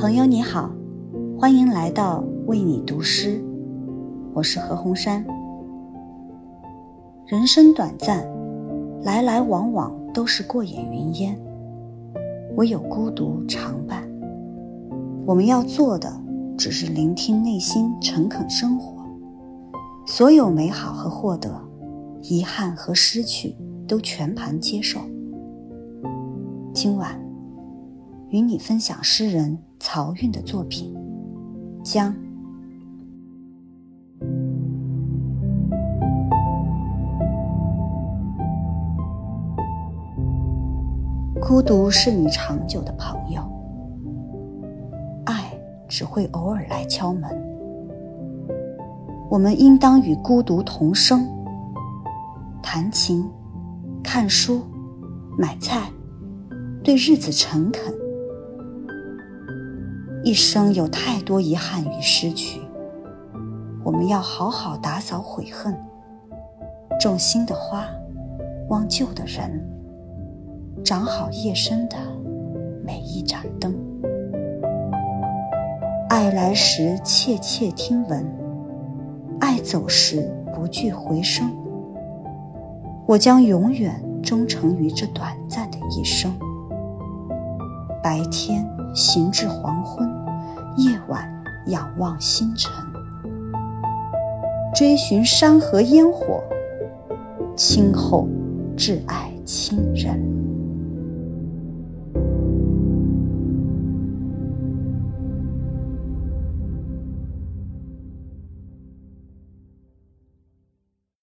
朋友你好，欢迎来到为你读诗，我是何鸿山。人生短暂，来来往往都是过眼云烟，唯有孤独常伴。我们要做的，只是聆听内心诚恳生活。所有美好和获得，遗憾和失去，都全盘接受。今晚。与你分享诗人曹韵的作品《江》。孤独是你长久的朋友，爱只会偶尔来敲门。我们应当与孤独同生，弹琴、看书、买菜，对日子诚恳。一生有太多遗憾与失去，我们要好好打扫悔恨，种新的花，忘旧的人，长好夜深的每一盏灯。爱来时切切听闻，爱走时不惧回声。我将永远忠诚于这短暂的一生。白天行至黄昏，夜晚仰望星辰，追寻山河烟火，亲厚挚爱亲人。